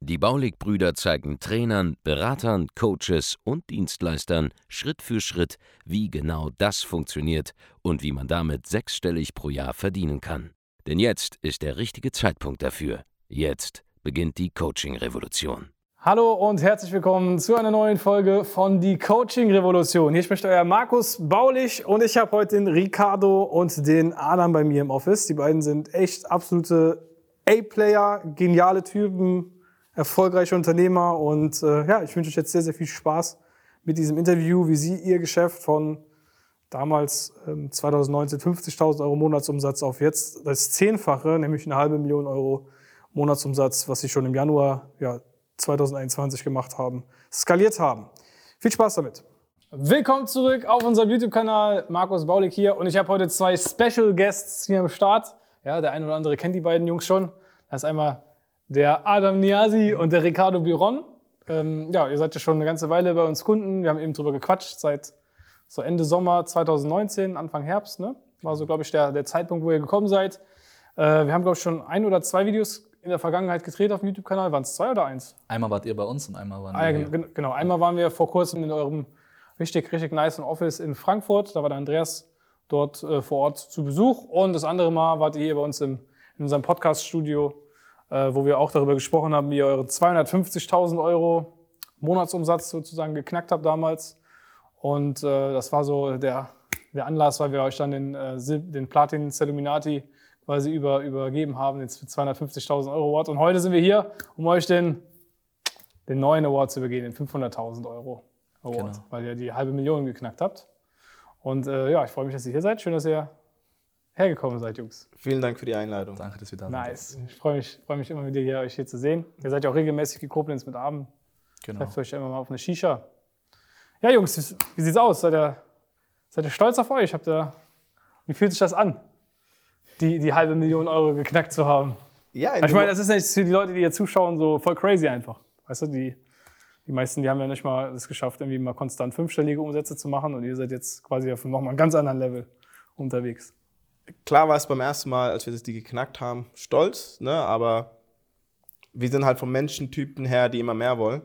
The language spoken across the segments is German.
Die Baulig-Brüder zeigen Trainern, Beratern, Coaches und Dienstleistern Schritt für Schritt, wie genau das funktioniert und wie man damit sechsstellig pro Jahr verdienen kann. Denn jetzt ist der richtige Zeitpunkt dafür. Jetzt beginnt die Coaching-Revolution. Hallo und herzlich willkommen zu einer neuen Folge von Die Coaching Revolution. Hier spricht euer Markus Baulich und ich habe heute den Ricardo und den Adam bei mir im Office. Die beiden sind echt absolute A-Player, geniale Typen, erfolgreiche Unternehmer und äh, ja, ich wünsche euch jetzt sehr, sehr viel Spaß mit diesem Interview, wie Sie Ihr Geschäft von damals ähm, 2019 50.000 Euro Monatsumsatz auf jetzt das Zehnfache, nämlich eine halbe Million Euro Monatsumsatz, was Sie schon im Januar ja, 2021 gemacht haben, skaliert haben. Viel Spaß damit. Willkommen zurück auf unserem YouTube-Kanal. Markus Baulig hier und ich habe heute zwei Special Guests hier am Start. Ja, der eine oder andere kennt die beiden Jungs schon. Das ist einmal der Adam Niasi und der Ricardo Biron. Ähm, ja, ihr seid ja schon eine ganze Weile bei uns Kunden. Wir haben eben drüber gequatscht seit so Ende Sommer 2019, Anfang Herbst. Ne? War so, glaube ich, der, der Zeitpunkt, wo ihr gekommen seid. Äh, wir haben, glaube ich, schon ein oder zwei Videos in der Vergangenheit gedreht auf dem YouTube-Kanal. Waren es zwei oder eins? Einmal wart ihr bei uns und einmal waren ah, wir ja, Genau, einmal waren wir vor kurzem in eurem richtig, richtig nice Office in Frankfurt. Da war der Andreas dort äh, vor Ort zu Besuch. Und das andere Mal wart ihr hier bei uns im, in unserem Podcast-Studio äh, wo wir auch darüber gesprochen haben, wie ihr eure 250.000 Euro Monatsumsatz sozusagen geknackt habt damals. Und äh, das war so der, der Anlass, weil wir euch dann den, äh, den Platin Celluminati quasi über, übergeben haben, für 250.000 Euro Award. Und heute sind wir hier, um euch den, den neuen Award zu übergeben, den 500.000 Euro Award, genau. weil ihr die halbe Million geknackt habt. Und äh, ja, ich freue mich, dass ihr hier seid. Schön, dass ihr hergekommen seid, Jungs. Vielen Dank für die Einladung. Danke, dass wir da sind. Nice. Ich freue mich, freu mich immer wieder hier, euch hier zu sehen. Ihr seid ja auch regelmäßig in Koblenz mit Abend. Genau. Trefft euch immer mal auf eine Shisha. Ja, Jungs, wie sieht's aus? Seid ihr, seid ihr stolz auf euch? Habt ihr, wie fühlt sich das an, die, die halbe Million Euro geknackt zu haben? Ja, ich meine, das ist nicht für die Leute, die hier zuschauen, so voll crazy einfach. Weißt du, die, die meisten, die haben ja nicht mal es geschafft, irgendwie mal konstant fünfstellige Umsätze zu machen und ihr seid jetzt quasi auf nochmal einem ganz anderen Level unterwegs klar war es beim ersten Mal, als wir das die geknackt haben, stolz, ne? aber wir sind halt vom Menschentypen her, die immer mehr wollen.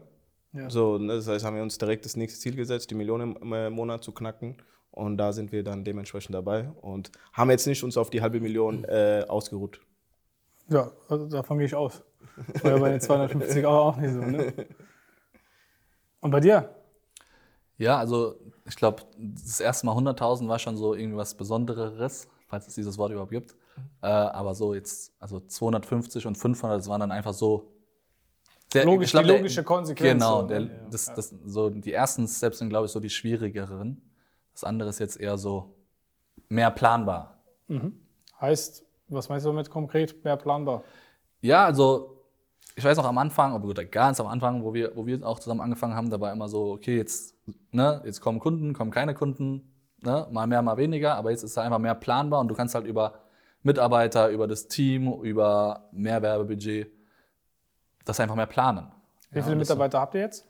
Ja. So, ne? Das heißt, haben wir uns direkt das nächste Ziel gesetzt, die Millionen im Monat zu knacken. Und da sind wir dann dementsprechend dabei und haben jetzt nicht uns auf die halbe Million äh, ausgeruht. Ja, also davon gehe ich aus. War ja bei den 250 Euro auch nicht so. Ne? Und bei dir? Ja, also ich glaube, das erste Mal 100.000 war schon so irgendwie was Besonderes falls es dieses Wort überhaupt gibt. Äh, aber so jetzt, also 250 und 500, das waren dann einfach so. Der, Logisch, glaub, die logische Konsequenz. Genau, der, das, das, so die ersten Steps sind, glaube ich, so die schwierigeren. Das andere ist jetzt eher so mehr planbar. Mhm. Heißt, was meinst du damit konkret, mehr planbar? Ja, also ich weiß noch am Anfang, oder ganz am Anfang, wo wir, wo wir auch zusammen angefangen haben, da war immer so, okay, jetzt, ne, jetzt kommen Kunden, kommen keine Kunden, Ne? Mal mehr, mal weniger, aber jetzt ist es einfach mehr planbar und du kannst halt über Mitarbeiter, über das Team, über mehr Werbebudget das einfach mehr planen. Wie viele ja, Mitarbeiter habt ihr jetzt?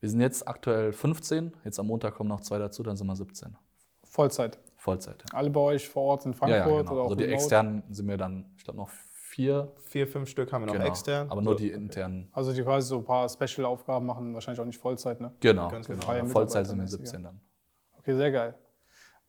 Wir sind jetzt aktuell 15, jetzt am Montag kommen noch zwei dazu, dann sind wir 17. Vollzeit? Vollzeit. Ja. Alle bei euch vor Ort in Frankfurt? Ja, ja, genau. oder auch Also die remote? externen sind wir dann, ich glaube, noch vier. Vier, fünf Stück haben wir noch genau. extern. Aber nur die internen. Also die quasi so ein paar Special-Aufgaben machen, wahrscheinlich auch nicht Vollzeit, ne? Genau, genau. Vollzeit sind wir 17 dann. Okay, sehr geil.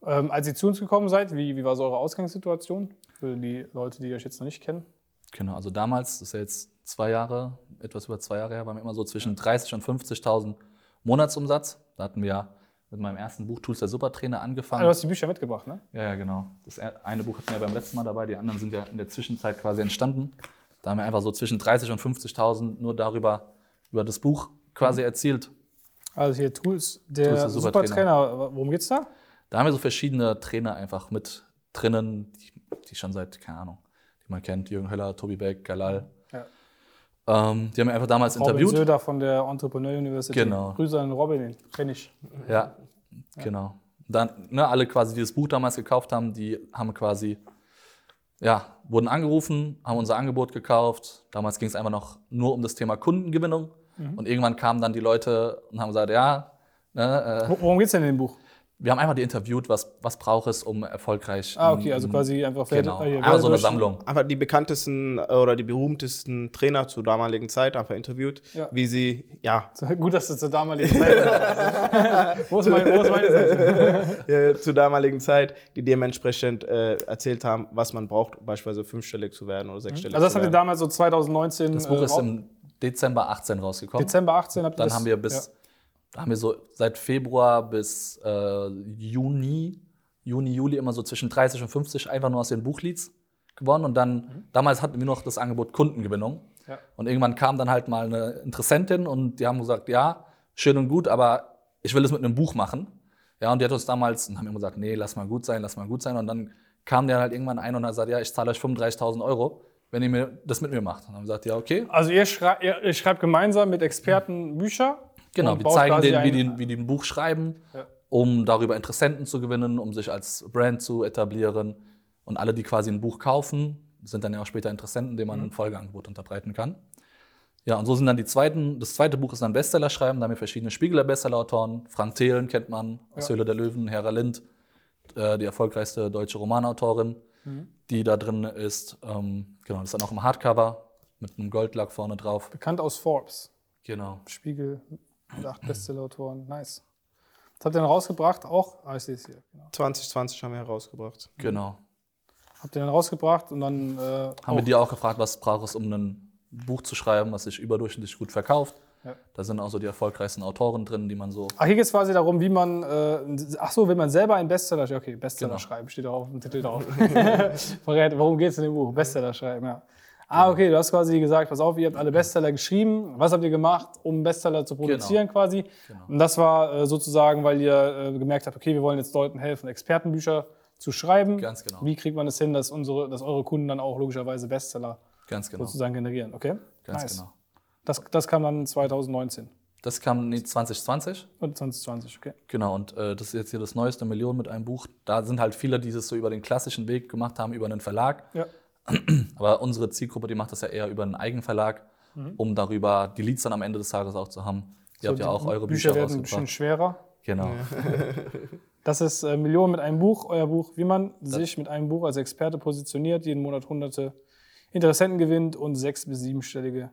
Ähm, als ihr zu uns gekommen seid, wie, wie war so eure Ausgangssituation für die Leute, die euch jetzt noch nicht kennen? Genau, also damals, das ist ja jetzt zwei Jahre, etwas über zwei Jahre her, waren wir immer so zwischen 30.000 und 50.000 Monatsumsatz. Da hatten wir ja mit meinem ersten Buch Tools der Supertrainer angefangen. Ah, du hast die Bücher mitgebracht, ne? Ja, ja, genau. Das eine Buch hatten wir beim letzten Mal dabei, die anderen sind ja in der Zwischenzeit quasi entstanden. Da haben wir einfach so zwischen 30.000 und 50.000 nur darüber, über das Buch quasi mhm. erzielt. Also hier Tools, der, Tools der Supertrainer. Supertrainer. Worum geht's da? Da haben wir so verschiedene Trainer einfach mit drinnen, die, die schon seit, keine Ahnung, die man kennt, Jürgen Höller, Tobi Beck, Galal. Ja. Ähm, die haben wir einfach damals Robin interviewt. Söder von der Entrepreneur University. Genau. Grüße an Robin, den kenne ich. Ja, ja, genau. Dann, ne, alle quasi, die das Buch damals gekauft haben, die haben quasi, ja, wurden angerufen, haben unser Angebot gekauft. Damals ging es einfach noch nur um das Thema Kundengewinnung. Und irgendwann kamen dann die Leute und haben gesagt, ja, ne, äh, Wo- Worum geht's denn in dem Buch? Wir haben einfach die interviewt, was, was braucht es, um erfolgreich. Ah, okay, also quasi einfach Genau, äh, hier, einfach so eine durch- Sammlung. einfach die bekanntesten äh, oder die berühmtesten Trainer zur damaligen Zeit einfach interviewt, Ja. wie sie, ja, Gut, dass du zur damaligen Zeit wo, ist mein, wo ist meine Seite? zur damaligen Zeit, die dementsprechend äh, erzählt haben, was man braucht, beispielsweise fünfstellig zu werden oder sechsstellig Also das zu habt ihr werden. damals so 2019 Das Buch äh, ist im Dezember 18 rausgekommen. Dezember 18 habt ihr Dann das, haben wir bis, da haben wir so seit Februar bis äh, Juni, Juni, Juli immer so zwischen 30 und 50 einfach nur aus den Buchleads gewonnen. Und dann, damals hatten wir noch das Angebot Kundengewinnung. Ja. Und irgendwann kam dann halt mal eine Interessentin und die haben gesagt, ja, schön und gut, aber ich will das mit einem Buch machen. Ja, und die hat uns damals, und haben immer gesagt, nee, lass mal gut sein, lass mal gut sein. Und dann kam der halt irgendwann ein und hat gesagt, ja, ich zahle euch 35.000 Euro, wenn ihr mir das mit mir macht. Und dann haben wir gesagt, ja, okay. Also ihr, schrei ihr, ihr schreibt gemeinsam mit Experten Bücher. Genau, wir zeigen denen, wie die, wie die ein Buch schreiben, Ja. um darüber Interessenten zu gewinnen, um sich als Brand zu etablieren. Und alle, die quasi ein Buch kaufen, sind dann ja auch später Interessenten, denen man Mhm. ein Folgeangebot unterbreiten kann. Ja, und so sind dann die zweiten, das zweite Buch ist dann Bestseller schreiben, da haben wir verschiedene Spiegeler Bestsellerautoren. Frank Thelen kennt man, aus Höhle der Löwen, Hera Lind, äh, die erfolgreichste deutsche Romanautorin, Mhm. die da drin ist. Ähm, genau, das ist dann auch im Hardcover mit einem Goldlack vorne drauf. Bekannt aus Forbes. Genau. Spiegel mit acht Bestsellerautoren. Nice. Was habt ihr dann rausgebracht? Auch? Ah, ich sehe es hier. Genau. 2020 haben wir herausgebracht. Genau. Habt ihr dann rausgebracht und dann äh, Haben auch- wir dir auch gefragt, was braucht es, um ein Buch zu schreiben, was sich überdurchschnittlich gut verkauft. Ja. Da sind auch so die erfolgreichsten Autoren drin, die man so. Ach, hier geht es quasi darum, wie man, äh, ach so, wenn man selber einen Bestseller, okay, Bestseller Genau. schreiben, steht auch auf dem Titel drauf. Verrät, worum geht es in dem Buch? Bestseller schreiben, ja. Ah, okay, du hast quasi gesagt, pass auf, ihr habt alle Bestseller geschrieben. Was habt ihr gemacht, um Bestseller zu produzieren quasi? Genau. Und das war äh, sozusagen, weil ihr äh, gemerkt habt, okay, wir wollen jetzt Leuten helfen, Expertenbücher zu schreiben. Ganz genau. Wie kriegt man es hin, dass, unsere, dass eure Kunden dann auch logischerweise Bestseller genau. sozusagen generieren? Okay? Ganz nice. genau. Das, das kam dann 2019 Das kam nee, 2020. und 2020, okay. Genau, und äh, das ist jetzt hier das neueste Million mit einem Buch. Da sind halt viele, die das so über den klassischen Weg gemacht haben, über einen Verlag. Ja. Aber unsere Zielgruppe, die macht das ja eher über einen Eigenverlag, um darüber die Leads dann am Ende des Tages auch zu haben. Ihr habt ja auch eure Bücher Bücher, werden ein bisschen schwerer. Genau. Das ist äh, Millionen mit einem Buch, euer Buch, wie man sich mit einem Buch als Experte positioniert, jeden Monat hunderte Interessenten gewinnt und sechs- bis siebenstellige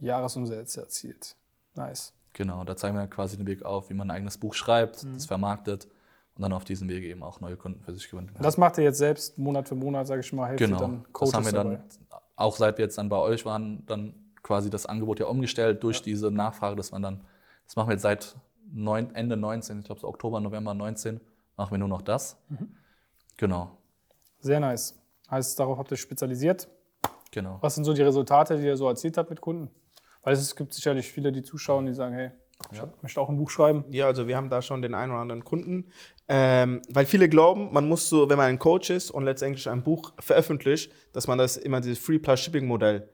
Jahresumsätze erzielt. Nice. Genau, da zeigen wir quasi den Weg auf, wie man ein eigenes Buch schreibt, Mhm. das vermarktet und dann auf diesem Wege eben auch neue Kunden für sich gewinnen kann. Das macht ihr jetzt selbst Monat für Monat, sage ich mal, helft Genau, dann das Coaches haben wir dann, dabei. auch seit wir jetzt dann bei euch waren, dann quasi das Angebot ja umgestellt durch diese Nachfrage, dass man dann, das machen wir jetzt seit neun, Ende 19, ich glaube so Oktober, November 19, machen wir nur noch das. Mhm. Genau, Sehr nice. Heißt, darauf habt ihr spezialisiert. genau. Was sind so die Resultate, die ihr so erzielt habt mit Kunden? Weil es gibt sicherlich viele, die zuschauen, die sagen, hey, ich möchte auch ein Buch schreiben. Ja, also wir haben da schon den einen oder anderen Kunden. Ähm, weil viele glauben, man muss so, wenn man ein Coach ist und letztendlich ein Buch veröffentlicht, dass man das immer dieses Free Plus Shipping Modell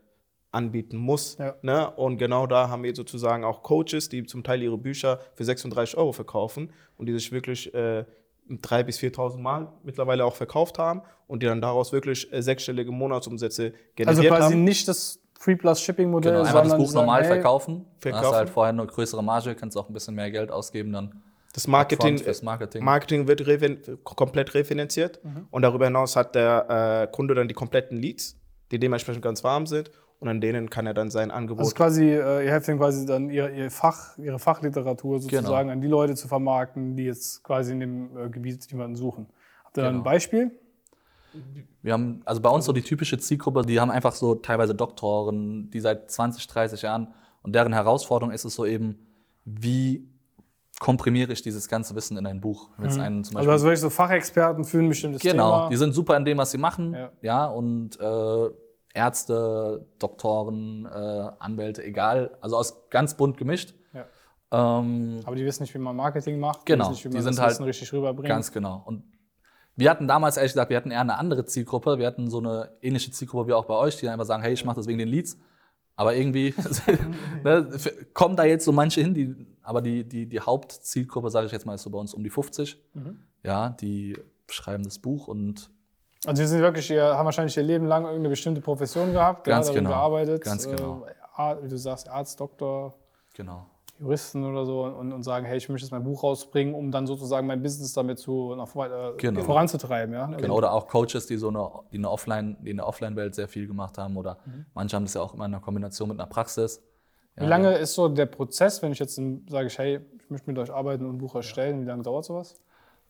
anbieten muss. Ja. Ne? Und genau da haben wir sozusagen auch Coaches, die zum Teil ihre Bücher für 36 Euro verkaufen und die sich wirklich äh, 3.000 bis 4.000 Mal mittlerweile auch verkauft haben und die dann daraus wirklich äh, sechsstellige Monatsumsätze generiert Also quasi haben. nicht das Free Plus Shipping Modell, Genau, einfach das Buch sagen, normal hey, verkaufen. Dann hast Verkaufen. du halt vorher eine größere Marge, kannst auch ein bisschen mehr Geld ausgeben dann. Das Marketing, Marketing. Marketing wird refin komplett refinanziert und darüber hinaus hat der äh, Kunde dann die kompletten Leads, die dementsprechend ganz warm sind und an denen kann er dann sein Angebot. Also quasi, äh, ihr helft ihnen quasi dann ihr, ihr Fach, ihre Fachliteratur sozusagen Genau. an die Leute zu vermarkten, die jetzt quasi in dem äh, Gebiet jemanden suchen. Habt ihr da ein Genau. Beispiel? Wir haben, also bei uns so die typische Zielgruppe, die haben einfach so teilweise Doktoren, die seit 20, 30 Jahren und deren Herausforderung ist es so eben, wie komprimiere ich dieses ganze Wissen in ein Buch? Jetzt einen zum Also Beispiel das wirklich so Fachexperten für ein bestimmtes Genau, Thema. die sind super in dem, was sie machen. Ja. Ja, und äh, Ärzte, Doktoren, äh, Anwälte, egal. Also aus ganz bunt gemischt. Ja. Ähm, Aber die wissen nicht, wie man Marketing macht. Genau, Die wissen nicht, wie die man sind das halt richtig rüberbringt. ganz genau. Und wir hatten damals ehrlich gesagt, wir hatten eher eine andere Zielgruppe. Wir hatten so eine ähnliche Zielgruppe wie auch bei euch, die einfach sagen, hey, ich mache das wegen den Leads. Aber irgendwie ne, kommen da jetzt so manche hin, die, aber die, die, die Hauptzielgruppe, sage ich jetzt mal, ist so bei uns um die 50. ja, die schreiben das Buch und Also, die sind wirklich, ihr, haben wahrscheinlich ihr Leben lang irgendeine bestimmte Profession gehabt, Ganz darin genau. gearbeitet. Ganz genau. Äh, wie du sagst, Arzt, Doktor, genau. Juristen oder so und, und sagen, hey, ich möchte jetzt mein Buch rausbringen, um dann sozusagen mein Business damit zu, nach, äh, Genau. voranzutreiben. Ja? Genau, oder auch Coaches, die so eine, die eine Offline, die in der Offline-Welt sehr viel gemacht haben. Oder Mhm. manche haben das ja auch immer in einer Kombination mit einer Praxis. Wie lange ist so der Prozess, wenn ich jetzt sage, ich, hey, ich möchte mit euch arbeiten und ein Buch erstellen, wie lange dauert sowas?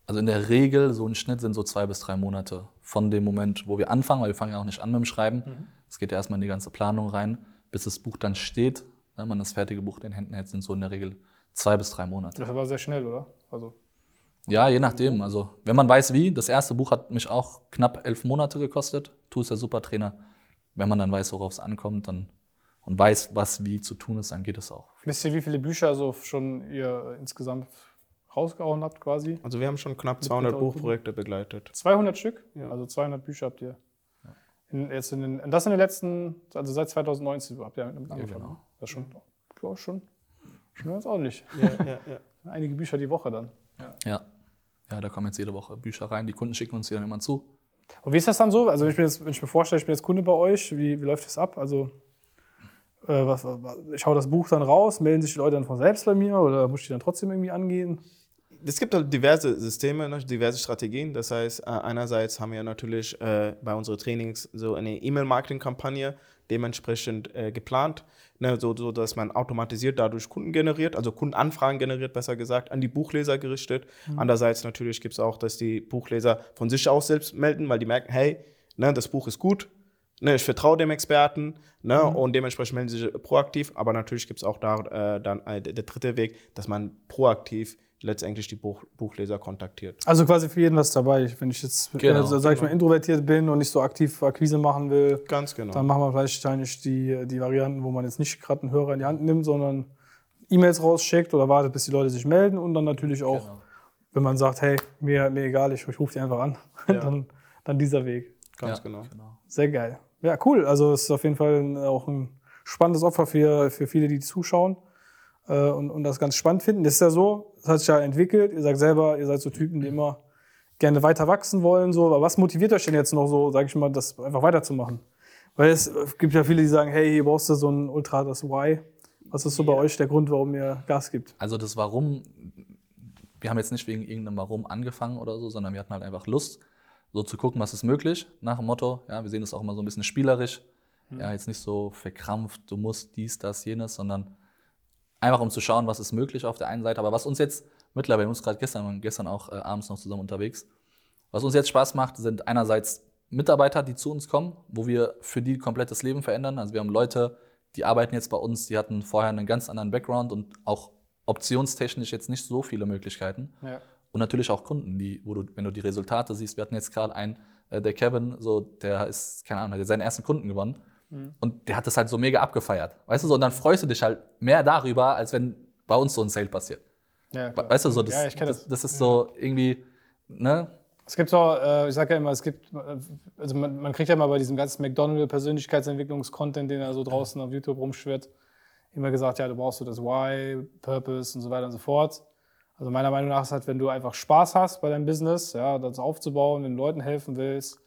Also in der Regel, so ein Schnitt sind so zwei bis drei Monate von dem Moment, wo wir anfangen, weil wir fangen ja auch nicht an mit dem Schreiben. Mhm. Es geht ja erstmal in die ganze Planung rein, bis das Buch dann steht. Wenn man das fertige Buch in den Händen hält, sind so in der Regel zwei bis drei Monate. Das war sehr schnell, oder? Also, Ja, je nachdem. Also, wenn man weiß, wie. Das erste Buch hat mich auch knapp elf Monate gekostet. Tu ist der Supertrainer. Wenn man dann weiß, worauf es ankommt dann, und weiß, was wie zu tun ist, dann geht es auch. wisst ihr, wie viele Bücher so schon ihr insgesamt rausgehauen habt quasi? Also wir haben schon knapp 200 Mitglieder- Buchprojekte begleitet. 200 Stück? Also 200 Bücher habt ihr. In, jetzt in den, und das in den letzten, also seit 2019 habt ihr damit angefangen. genau. Das ist schon, ja, schon, schon ganz ordentlich. Ja, ja, ja. Einige Bücher die Woche dann. Ja. Ja, da kommen jetzt jede Woche Bücher rein. Die Kunden schicken uns die dann immer zu. Und wie ist das dann so? Also wenn ich mir, jetzt, wenn ich mir vorstelle, ich bin jetzt Kunde bei euch, wie, wie läuft das ab? Also äh, was, was, ich hau das Buch dann raus, melden sich die Leute dann von selbst bei mir oder muss ich die dann trotzdem irgendwie angehen? Es gibt halt diverse Systeme, ne, diverse Strategien. Das heißt, äh, einerseits haben wir natürlich äh, bei unseren Trainings so eine E-Mail-Marketing-Kampagne dementsprechend äh, geplant, ne, so, so dass man automatisiert dadurch Kunden generiert, also Kundenanfragen generiert, besser gesagt, an die Buchleser gerichtet. Andererseits natürlich gibt es auch, dass die Buchleser von sich aus selbst melden, weil die merken, hey, ne, das Buch ist gut, ne, ich vertraue dem Experten ne, und dementsprechend melden sie sich proaktiv. Aber natürlich gibt es auch da äh, dann äh, der dritte Weg, dass man proaktiv letztendlich die Buch Buchleser kontaktiert. Also quasi für jeden was dabei. Wenn ich jetzt, Genau. also, sag ich mal, introvertiert bin und nicht so aktiv Akquise machen will, Ganz genau. dann machen wir vielleicht wahrscheinlich die, die Varianten, wo man jetzt nicht gerade einen Hörer in die Hand nimmt, sondern E-Mails rausschickt oder wartet, bis die Leute sich melden und dann natürlich auch, Genau. wenn man sagt, hey, mir, mir egal, ich, ich rufe die einfach an, dann, dann dieser Weg. Ganz ja, genau. Sehr geil. Ja, cool. Also es ist auf jeden Fall auch ein spannendes Opfer für, für viele, die zuschauen äh, und, und das ganz spannend finden. Das ist ja so, das hat sich ja entwickelt. Ihr sagt selber, ihr seid so Typen, die immer gerne weiter wachsen wollen. So. Aber was motiviert euch denn jetzt noch so, sage ich mal, das einfach weiterzumachen? Weil es gibt ja viele, die sagen, hey, hier brauchst du so ein Ultra, das Why. Was ist so bei euch der Grund, warum ihr Gas gibt? Also das Warum, wir haben jetzt nicht wegen irgendeinem Warum angefangen oder so, sondern wir hatten halt einfach Lust, so zu gucken, was ist möglich, nach dem Motto. Ja, wir sehen das auch immer so ein bisschen spielerisch. Ja, jetzt nicht so verkrampft, du musst dies, das, jenes, sondern einfach um zu schauen, was ist möglich auf der einen Seite. Aber was uns jetzt mittlerweile, wir uns gerade gestern, waren gestern auch äh, abends noch zusammen unterwegs, was uns jetzt Spaß macht, sind einerseits Mitarbeiter, die zu uns kommen, wo wir für die komplettes Leben verändern. Also wir haben Leute, die arbeiten jetzt bei uns, die hatten vorher einen ganz anderen Background und auch optionstechnisch jetzt nicht so viele Möglichkeiten. Ja. Und natürlich auch Kunden, die, wo du, wenn du die Resultate siehst, wir hatten jetzt gerade einen, äh, der Kevin, so, der ist, keine Ahnung, hat jetzt seinen ersten Kunden gewonnen. Und der hat das halt so mega abgefeiert. Weißt du so, und dann freust du dich halt mehr darüber, als wenn bei uns so ein Sale passiert. Ja, klar. Weißt du, so, das, Ja, ich das, das. das ist so irgendwie, ne? Es gibt so, äh, ich sage ja immer, es gibt, äh, also man, man kriegt ja mal bei diesem ganzen McDonald-Persönlichkeitsentwicklungs-Content, den da so draußen auf YouTube rumschwirrt, immer gesagt, ja, du brauchst so das Why, Purpose und so weiter und so fort. Also meiner Meinung nach ist halt, wenn du einfach Spaß hast bei deinem Business, ja, das aufzubauen, wenn du Leuten helfen willst,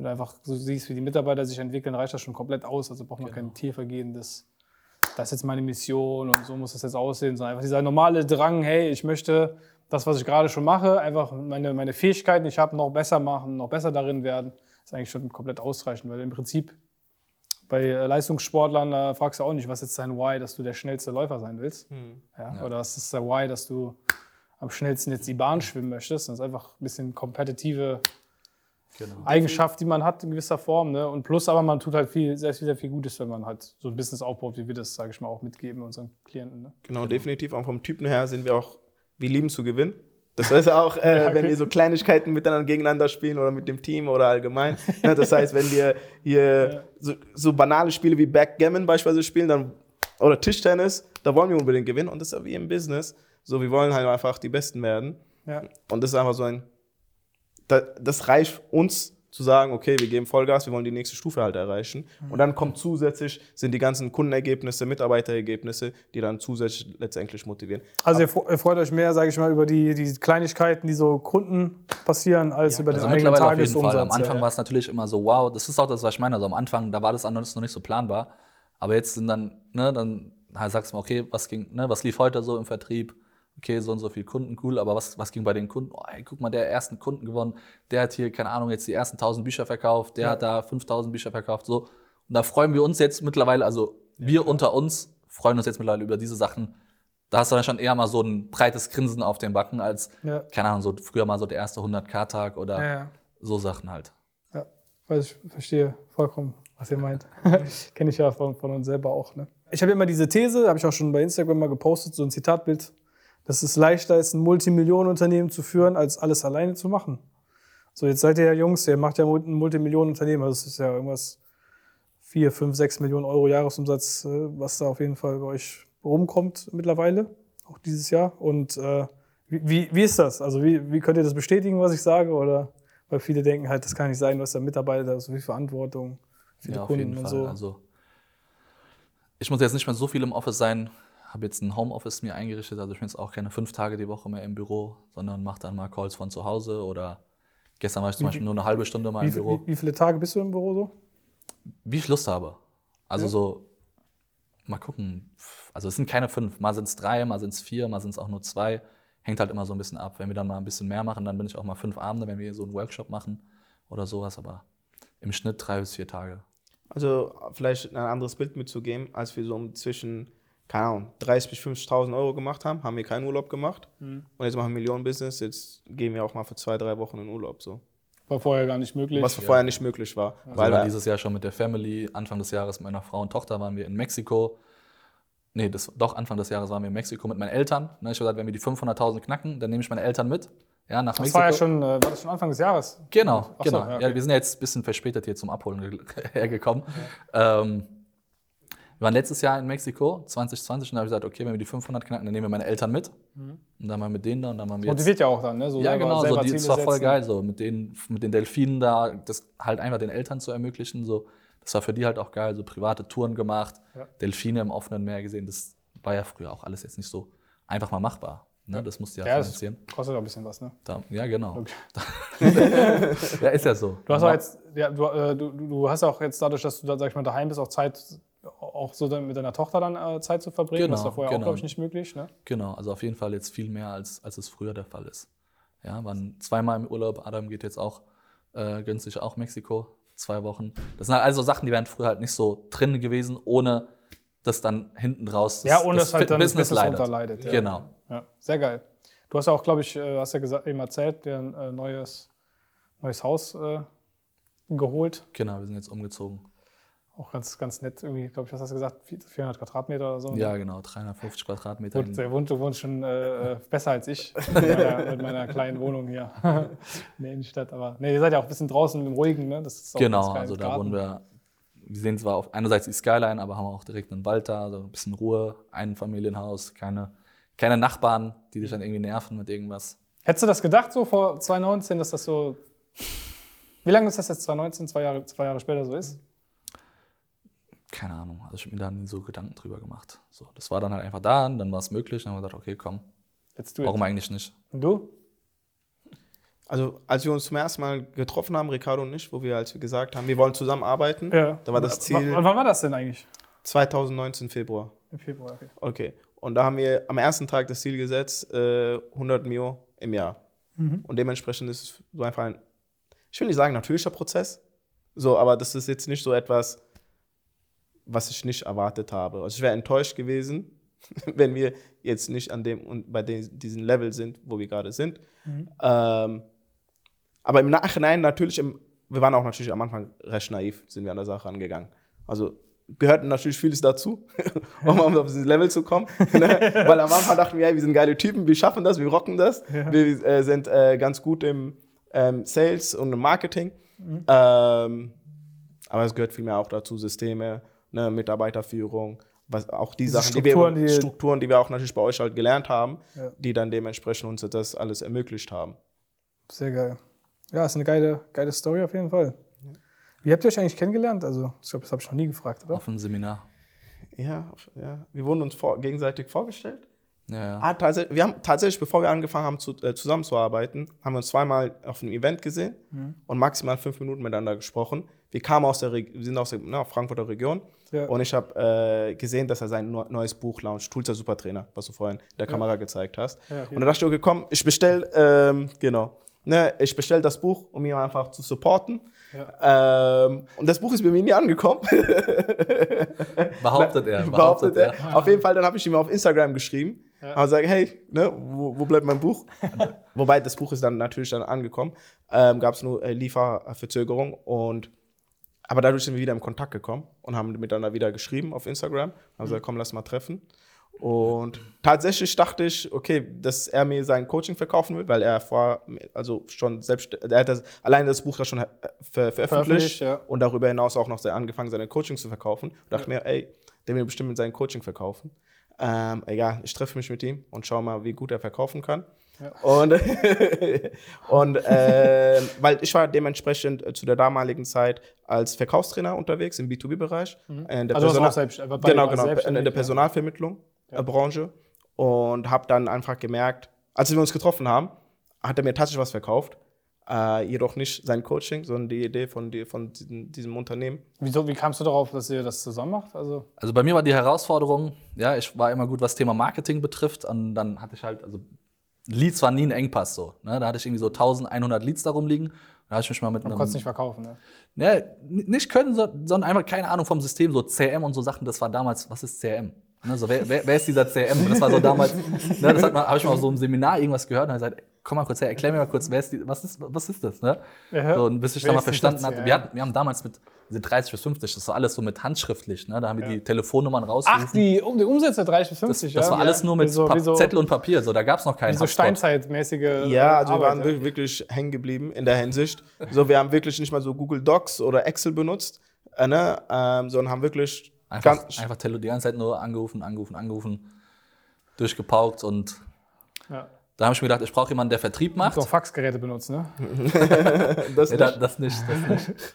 wenn du einfach so siehst, wie die Mitarbeiter sich entwickeln, reicht das schon komplett aus. Also braucht man kein Tiervergehen, das, ist jetzt meine Mission und so muss das jetzt aussehen, sondern einfach dieser normale Drang, hey, ich möchte das, was ich gerade schon mache, einfach meine, meine Fähigkeiten, die ich habe, noch besser machen, noch besser darin werden, ist eigentlich schon komplett ausreichend, weil im Prinzip bei äh, Leistungssportlern, da fragst du auch nicht, was ist dein Why, dass du der schnellste Läufer sein willst. Ja, Oder was ist der Why, dass du am schnellsten jetzt die Bahn schwimmen möchtest. Das ist einfach ein bisschen kompetitive Eigenschaft, die man hat in gewisser Form. Ne? Und plus aber man tut halt viel, sehr, sehr viel Gutes, wenn man halt so ein Business aufbaut, wie wir das, sage ich mal, auch mitgeben unseren Klienten. Ne? Genau, definitiv. Auch vom Typen her sind wir auch, wir lieben zu gewinnen. Das heißt auch, äh, wenn wir so Kleinigkeiten miteinander gegeneinander spielen oder mit dem Team oder allgemein. Ne, das heißt, wenn wir hier so, so banale Spiele wie Backgammon beispielsweise spielen, dann, oder Tischtennis, da wollen wir unbedingt gewinnen. Und das ist ja wie im Business. So, wir wollen halt einfach die Besten werden. Ja. Und das ist einfach so ein, das reicht uns zu sagen, okay, wir geben Vollgas, wir wollen die nächste Stufe halt erreichen. Und dann kommt zusätzlich, sind die ganzen Kundenergebnisse, Mitarbeiterergebnisse, die dann zusätzlich letztendlich motivieren. Also ihr, fre- ihr freut euch mehr, sage ich mal, über die, die Kleinigkeiten, die so Kunden passieren, als über den Also eigenen mittlerweile auf jeden Tagesumsatz. Fall. Am Anfang ja, war es natürlich immer so, wow, das ist auch das, was ich meine. Also am Anfang, da war das anders noch nicht so planbar. Aber jetzt sind dann, ne, dann sagst du mal, okay, was ging, ne, was lief heute so im Vertrieb? Okay, so und so viele Kunden, cool, aber was, was ging bei den Kunden? Oh, ey, guck mal, der ersten Kunden gewonnen, der hat hier, keine Ahnung, jetzt die ersten 1000 Bücher verkauft, der hat da 5000 Bücher verkauft, so. Und da freuen wir uns jetzt mittlerweile, also wir unter uns freuen uns jetzt mittlerweile über diese Sachen. Da hast du dann schon eher mal so ein breites Grinsen auf den Backen, als, Ja. keine Ahnung, so früher mal so der erste 100k-Tag oder Ja, ja. so Sachen halt. Ja, ich verstehe vollkommen, was ihr meint. Kenne ich ja von, von uns selber auch. Ne? Ich habe immer diese These, habe ich auch schon bei Instagram mal gepostet, so ein Zitatbild, dass es leichter ist, ein Multimillionenunternehmen zu führen, als alles alleine zu machen. So, jetzt seid ihr ja Jungs, ihr macht ja ein Multimillionenunternehmen, also es ist ja irgendwas 4, 5, 6 Millionen Euro Jahresumsatz, äh, was da auf jeden Fall bei euch rumkommt mittlerweile, auch dieses Jahr. Und äh, wie, wie, ist das? Also wie, wie könnt ihr das bestätigen, was ich sage? Oder weil viele denken halt, das kann nicht sein, du hast ja Mitarbeiter, so viel Verantwortung, viele Ja, Kunden und so. Also ich muss jetzt nicht mehr so viel im Office sein, habe jetzt ein Homeoffice mir eingerichtet, also ich bin jetzt auch keine fünf Tage die Woche mehr im Büro, sondern mache dann mal Calls von zu Hause oder gestern war ich zum Beispiel nur eine halbe Stunde mal wie, im Büro, wie, wie viele Tage bist du im Büro so? wie ich Lust habe. Also Ja. so, mal gucken. Also es sind keine fünf, mal sind es drei, mal sind es vier, mal sind es auch nur zwei. Hängt halt immer so ein bisschen ab. Wenn wir dann mal ein bisschen mehr machen, dann bin ich auch mal fünf Abende, wenn wir so einen Workshop machen oder sowas, aber im Schnitt drei bis vier Tage. Also vielleicht ein anderes Bild mitzugeben, als wir so um zwischen, keine Ahnung, 30.000 bis 50.000 Euro gemacht haben, haben wir keinen Urlaub gemacht. Und jetzt machen wir Millionen-Business, jetzt gehen wir auch mal für zwei, drei Wochen in Urlaub. So. War vorher gar nicht möglich. Was vorher nicht möglich war. Weil Weil wir dieses Jahr schon mit der Family, Anfang des Jahres mit meiner Frau und Tochter waren wir in Mexiko. Nee, das, doch, Anfang des Jahres waren wir in Mexiko mit meinen Eltern. Ne, ich habe gesagt, wenn wir die 500.000 knacken, dann nehme ich meine Eltern mit. Ja, nach das Mexiko. war ja schon, äh, war das schon Anfang des Jahres. Genau, Ach so, genau. ja, ja, okay. wir sind ja jetzt ein bisschen verspätet hier zum Abholen ge- hergekommen. Ähm, wir waren letztes Jahr in Mexiko, 2020, und da habe ich gesagt, okay, wenn wir die 500 knacken, dann nehmen wir meine Eltern mit. Und dann mal mit denen da und dann mal wir jetzt Motiviert ja auch dann, ne? So ja, selber- genau, so, selber die, das war voll setzen. geil, so mit den, mit den Delfinen da, das halt einfach den Eltern zu ermöglichen, so. Das war für die halt auch geil, so private Touren gemacht, Ja. Delfine im offenen Meer gesehen, das war ja früher auch alles jetzt nicht so einfach mal machbar. Ne? Das musste ja, Ja, das finanzieren. kostet auch ein bisschen was, ne? Da, ja, genau. Okay. ja, ist ja so. Du hast auch jetzt, ja, du, äh, du, du hast auch jetzt dadurch, dass du da, sag ich mal, daheim bist, auch Zeit, auch so dann mit deiner Tochter dann äh, Zeit zu verbringen. das Genau, war vorher auch, genau. glaube ich, nicht möglich, ne? Genau, also auf jeden Fall jetzt viel mehr, als, als es früher der Fall ist. Ja, waren zweimal im Urlaub, Adam geht jetzt auch äh, günstig auch Mexiko, zwei Wochen. Das sind halt also Sachen, die wären früher halt nicht so drin gewesen, ohne dass dann hinten raus Ja, ohne dass halt dann das Business Business leidet. unterleidet. Ja. Genau. Ja, sehr geil. Du hast ja auch, glaube ich, äh, hast ja gesagt, eben erzählt, dir ein äh, neues, neues Haus äh, geholt. Genau, wir sind jetzt umgezogen. Auch ganz, ganz nett, irgendwie, glaube ich, was hast du gesagt? 400 Quadratmeter oder so. Ja, genau, 350 Quadratmeter. Gut, der wohnt, du wohnst schon äh, besser als ich mit meiner, mit meiner kleinen Wohnung hier in der Innenstadt. Aber nee, ihr seid ja auch ein bisschen draußen im Ruhigen, ne? Das ist auch Genau, also da Garten. wohnen wir. Wir sehen zwar auf einerseits die Skyline, aber haben auch direkt einen Wald da, so ein bisschen Ruhe, ein Familienhaus, keine, keine Nachbarn, die dich dann irgendwie nerven mit irgendwas. Hättest du das gedacht, so vor 2019, dass das so. Wie lange ist das jetzt 2019, zwei Jahre, zwei Jahre später so ist? Keine Ahnung, also ich habe mir da nie so Gedanken drüber gemacht. So, das war dann halt einfach da, und dann war es möglich, dann haben wir gesagt, okay, komm, Jetzt du. warum eigentlich nicht? Und du? also als wir uns zum ersten Mal getroffen haben, Ricardo und ich, wo wir, als wir gesagt haben, wir wollen zusammenarbeiten, Ja. da war das Ziel w- Wann war das denn eigentlich? 2019 Februar. Im Februar, okay. Okay. Und da haben wir am ersten Tag das Ziel gesetzt, äh, 100 Mio im Jahr. Und dementsprechend ist es so einfach ein, ich will nicht sagen natürlicher Prozess, so, aber das ist jetzt nicht so etwas, was ich nicht erwartet habe. Also ich wäre enttäuscht gewesen, wenn wir jetzt nicht an dem und bei den, diesem Level sind, wo wir gerade sind. Ähm, aber im Nachhinein natürlich, im, wir waren auch natürlich am Anfang recht naiv, sind wir an der Sache angegangen. Also gehört natürlich vieles dazu, um auf dieses Level zu kommen. ne? Weil am Anfang dachten wir, hey, wir sind geile Typen, wir schaffen das, wir rocken das. Wir äh, sind äh, ganz gut im ähm, Sales und im Marketing. Ähm, aber es gehört vielmehr auch dazu, Systeme, ne, Mitarbeiterführung, was auch die Sachen, Strukturen, die wir, die- Strukturen, die wir auch natürlich bei euch halt gelernt haben, Ja. die dann dementsprechend uns das alles ermöglicht haben. Sehr geil. Ja, ist eine geile, geile Story auf jeden Fall. Wie habt ihr euch eigentlich kennengelernt? Also, ich glaube, das habe ich noch nie gefragt, oder? Auf einem Seminar. Ja, ja. Wir wurden uns vor, gegenseitig vorgestellt. Ja, ja. Ah, tatsächlich, wir haben tatsächlich, bevor wir angefangen haben zu, äh, zusammenzuarbeiten, haben wir uns zweimal auf einem Event gesehen und maximal fünf Minuten miteinander gesprochen. Wir kamen aus der, wir sind aus der na, Frankfurter Region Ja. und ich habe äh, gesehen, dass er sein neu- neues Buch launcht, der Supertrainer, was du vorhin in der Kamera gezeigt hast. Ja, hier. und da dachte ich, okay, komm, ich bestell, ähm, genau, ne, ich bestell das Buch, um ihn einfach zu supporten. Ähm, und das Buch ist bei mir nie angekommen. Behauptet er. behauptet er. Auf jeden Fall, dann habe ich ihm auf Instagram geschrieben und gesagt, hey, ne, wo, wo bleibt mein Buch? Wobei das Buch ist dann natürlich dann angekommen. Ähm, Gab es nur äh, Lieferverzögerung und aber dadurch sind wir wieder in Kontakt gekommen und haben miteinander wieder geschrieben auf Instagram. Haben gesagt, komm, lass mal treffen. Und tatsächlich dachte ich, okay, dass er mir sein Coaching verkaufen will, weil er vor, also schon selbst, er hat das, alleine das Buch ja schon äh, ver Veröffentlicht, veröffentlicht ja. und darüber hinaus auch noch angefangen, seine Coaching zu verkaufen. Und dachte mir, ey, der will bestimmt mit seinem Coaching verkaufen. Ähm, egal, ich treffe mich mit ihm und schau mal, wie gut er verkaufen kann. Und, und äh, weil ich war dementsprechend äh, zu der damaligen Zeit als Verkaufstrainer unterwegs im B2B-Bereich. äh, in der Also du warst Persona- auch selbst- beide genau, genau, in der ja. Personalvermittlung äh, Branche und habe dann einfach gemerkt, als wir uns getroffen haben, hat er mir tatsächlich was verkauft. Äh, jedoch nicht sein Coaching, sondern die Idee von, die, von diesem, diesem Unternehmen. Wieso, wie kamst du darauf, dass ihr das zusammen macht? Also, Also bei mir war die Herausforderung, ja, ich war immer gut, was Thema Marketing betrifft. Und dann hatte ich halt, also Leads waren nie ein Engpass so. Ne? Da hatte ich irgendwie so 1100 Leads darum liegen. Da habe ich mich mal mit man einem. konnte es nicht verkaufen. Ne? Ne, nicht können, so- sondern einfach keine Ahnung vom System, so CRM und so Sachen. Das war damals, was ist CRM? Ne, so, wer, wer, wer ist dieser CRM? Das war so damals, ne, das habe ich mal auf so einem Seminar irgendwas gehört und habe gesagt, komm mal kurz her, erklär mir mal kurz, wer ist die, was, ist, was ist das? Ne? Ja. So, und bis ich dann mal verstanden CRM? wir, hatten, wir haben damals mit diese 30 bis 50, das war alles so mit handschriftlich, ne? da haben wir die Telefonnummern rausgerufen. Ach, die, um, die Umsätze 30 bis das, 50, das ja? war alles nur mit wie so, Pa- wie so, Zettel und Papier, so, da gab es noch keinen so steinzeitmäßige äh, Ja, also wir Arbeit, waren ja. wirklich, hängen geblieben in der Hinsicht. So, wir haben wirklich nicht mal so Google Docs oder Excel benutzt, äh, ne, ähm, sondern haben wirklich Einfach, ganz, einfach die ganze Zeit nur angerufen, angerufen, angerufen, durchgepaukt und Ja. Da habe ich mir gedacht, ich brauche jemanden, der Vertrieb macht. So Faxgeräte benutzen, ne? das Nee, nicht. da, das nicht, das nicht.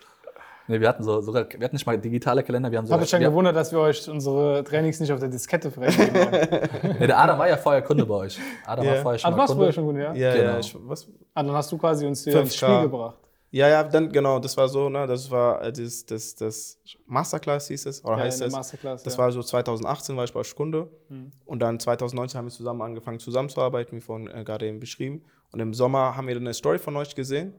Nee, wir hatten so, sogar, wir hatten nicht mal digitale Kalender, wir haben Ich habe sogar, mich schon wir, gewundert, dass wir euch unsere Trainings nicht auf der Diskette freigeben haben. nee, der Adam war ja vorher Kunde bei euch. Adam Ja. war vorher schon du mal warst vorher Kunde. schon gut, ja? ja, Genau. ja, ich, was? Ah, dann hast du quasi uns hier ins 5K. Spiel gebracht. Ja, ja, dann genau, das war so, ne, das war äh, das, das, das Masterclass hieß es, oder Ja, heißt es. Masterclass, Das ja. war so 2018, war ich bei euch Kunde. Und dann 2019 haben wir zusammen angefangen zusammenzuarbeiten, wie vorhin äh, gerade eben beschrieben. Und im Sommer haben wir dann eine Story von euch gesehen,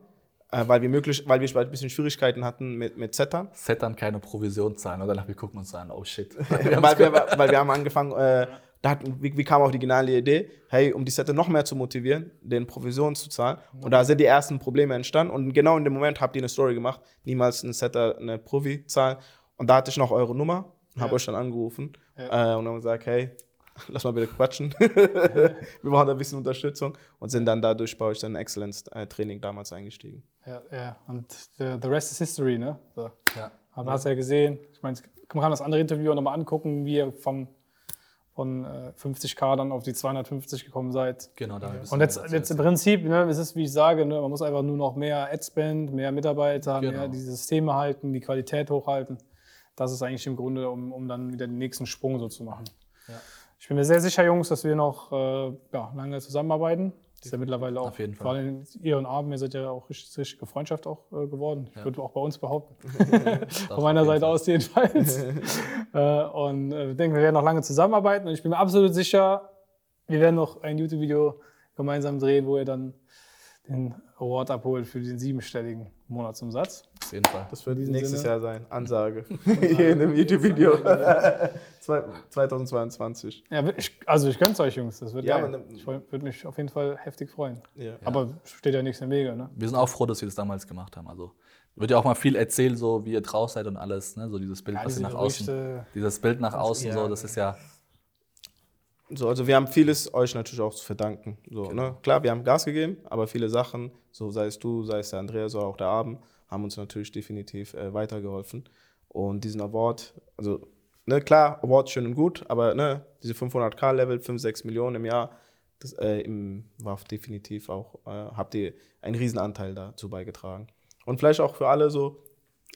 äh, weil wir möglich, weil wir ein bisschen Schwierigkeiten hatten mit, mit Zettern. Dann keine Provision zahlen. Danach, wir gucken uns an, oh shit. weil, wir, weil wir haben angefangen, äh, da hatten, wie, wie kam auch die geniale Idee, hey, um die Setter noch mehr zu motivieren, den Provisionen zu zahlen. Und da sind die ersten Probleme entstanden. Und genau in dem Moment habt ihr eine Story gemacht, niemals ein Setter eine Provi zahlen. Und da hatte ich noch eure Nummer und habe euch dann angerufen äh, und haben gesagt, hey, lass mal bitte quatschen. wir brauchen da ein bisschen Unterstützung und sind dann dadurch bei euch dann Excellence-Training damals eingestiegen. Ja, ja. Und the, the rest is history, ne? So. Ja. Aber hast ja gesehen, ich meine, man kann das andere Interview auch nochmal angucken, wie ihr vom, von äh, 50k dann auf die 250 gekommen seid. Genau, da Und jetzt, jetzt im Prinzip, ne, es ist, wie ich sage, ne, man muss einfach nur noch mehr Adspend, mehr Mitarbeiter, Genau. mehr die Systeme halten, die Qualität hochhalten. Das ist eigentlich im Grunde, um, um dann wieder den nächsten Sprung so zu machen. Ich bin mir sehr sicher, Jungs, dass wir noch äh, ja, lange zusammenarbeiten. Ist ja mittlerweile auch, Auf jeden Fall. vor allem ihr und Abend, ihr seid ja auch richtig, richtige Freundschaft auch äh, geworden. Ich würde auch bei uns behaupten. Von meiner Seite Fall. aus jedenfalls. äh, und äh, ich denke, wir werden noch lange zusammenarbeiten. Und ich bin mir absolut sicher, wir werden noch ein YouTube-Video gemeinsam drehen, wo ihr dann den Award abholt für den siebenstelligen Monatsumsatz. Auf jeden Fall. Das wird nächstes Sinne. Jahr sein. Ansage. Hier in dem YouTube-Video. Zwei- 2022. Ja, ich, also ich gönn's euch, Jungs. Das wird Ja, geil. Ich würde mich auf jeden Fall heftig freuen. Ja. Aber steht ja nichts im Wege, ne? Wir sind auch froh, dass wir das damals gemacht haben. Also wird ja auch mal viel erzählt, so wie ihr drauf seid und alles. Ne? So dieses Bild, Ja, was diese ihr nach außen. Gerüchte. Dieses Bild nach außen, ja. so, das ist ja. So, also wir haben vieles euch natürlich auch zu verdanken. So, ne? Klar, wir haben Gas gegeben, aber viele Sachen, so sei es du, sei es der Andreas oder auch der Abend, haben uns natürlich definitiv äh, weitergeholfen. Und diesen Award, also ne, klar, Award schön und gut, aber ne, diese 500k-Level, 5, 6 Millionen im Jahr, das äh, im, war definitiv auch, äh, habt ihr einen Riesenanteil dazu beigetragen. Und vielleicht auch für alle so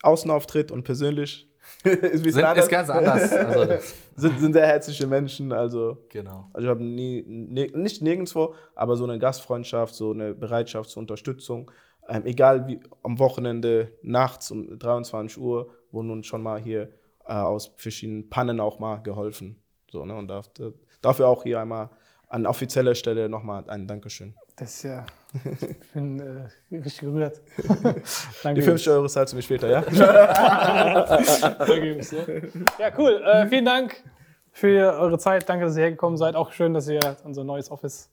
Außenauftritt und persönlich ist, sind, ist ganz anders. Also, sind, sind sehr herzliche Menschen. Also, genau. also ich habe nie, nie, nicht nirgendwo, aber so eine Gastfreundschaft, so eine Bereitschaft zur Unterstützung. Ähm, egal wie am Wochenende, nachts um 23 Uhr, wurden uns schon mal hier äh, aus verschiedenen Pannen auch mal geholfen. So, ne? Und dafür, dafür auch hier einmal an offizieller Stelle nochmal ein Dankeschön. Das ist ja, ich bin äh, richtig gerührt. Die 50 Euro zahlst du mir später, ja? ja, cool. Äh, vielen Dank für eure Zeit. Danke, dass ihr hergekommen seid. Auch schön, dass ihr unser neues Office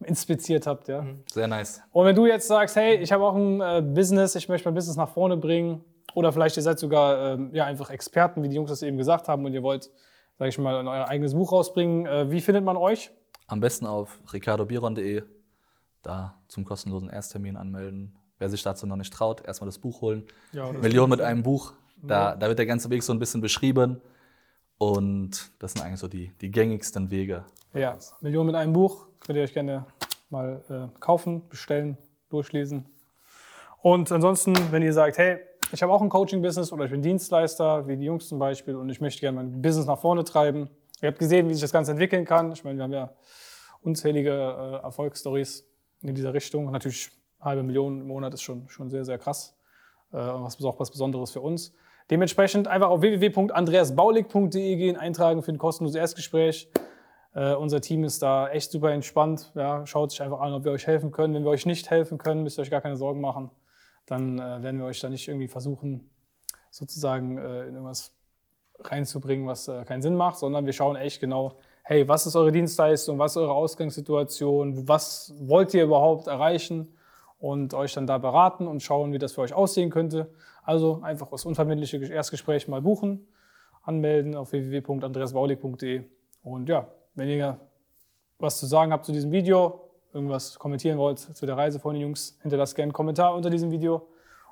inspiziert habt. Ja. Sehr nice. Und wenn du jetzt sagst, hey, ich habe auch ein äh, Business, ich möchte mein Business nach vorne bringen, oder vielleicht ihr seid sogar ähm, ja, einfach Experten, wie die Jungs das eben gesagt haben, und ihr wollt, sage ich mal, euer eigenes Buch rausbringen, äh, wie findet man euch? Am besten auf ricardobiron.de, da zum kostenlosen Ersttermin anmelden. Wer sich dazu noch nicht traut, erstmal das Buch holen. Ja, Million mit einem Buch, da, da wird der ganze Weg so ein bisschen beschrieben. Und das sind eigentlich so die, die gängigsten Wege. Ja, Million mit einem Buch könnt ihr euch gerne mal äh, kaufen, bestellen, durchlesen. Und ansonsten, wenn ihr sagt, hey, ich habe auch ein Coaching-Business oder ich bin Dienstleister, wie die Jungs zum Beispiel, und ich möchte gerne mein Business nach vorne treiben. Ihr habt gesehen, wie sich das Ganze entwickeln kann. Ich meine, wir haben ja unzählige äh, Erfolgsstories in dieser Richtung. Natürlich halbe Million im Monat ist schon, schon sehr, sehr krass. Äh, was auch was Besonderes für uns. Dementsprechend einfach auf www.andreasbaulig.de gehen, eintragen für ein kostenloses Erstgespräch. Äh, unser Team ist da echt super entspannt. Ja, schaut sich einfach an, ob wir euch helfen können. Wenn wir euch nicht helfen können, müsst ihr euch gar keine Sorgen machen dann äh, werden wir euch da nicht irgendwie versuchen, sozusagen äh, in irgendwas reinzubringen, was äh, keinen Sinn macht, sondern wir schauen echt genau, hey, was ist eure Dienstleistung, was ist eure Ausgangssituation, was wollt ihr überhaupt erreichen und euch dann da beraten und schauen, wie das für euch aussehen könnte. Also einfach das unverbindliche Erstgespräch mal buchen, anmelden auf www.andreasbaulig.de und ja, wenn ihr was zu sagen habt zu diesem Video, irgendwas kommentieren wollt zu der Reise von den Jungs, hinterlasst gerne einen Kommentar unter diesem Video.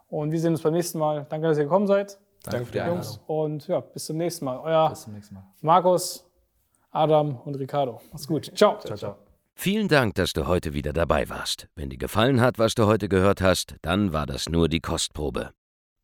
Und wir sehen uns beim nächsten Mal. Danke, dass ihr gekommen seid. Danke, für die Jungs. Und ja, bis zum nächsten Mal. Euer bis zum nächsten Mal. Markus, Adam und Ricardo. Macht's gut. Ciao. Ciao, ciao. Vielen Dank, dass du heute wieder dabei warst. Wenn dir gefallen hat, was du heute gehört hast, dann war das nur die Kostprobe.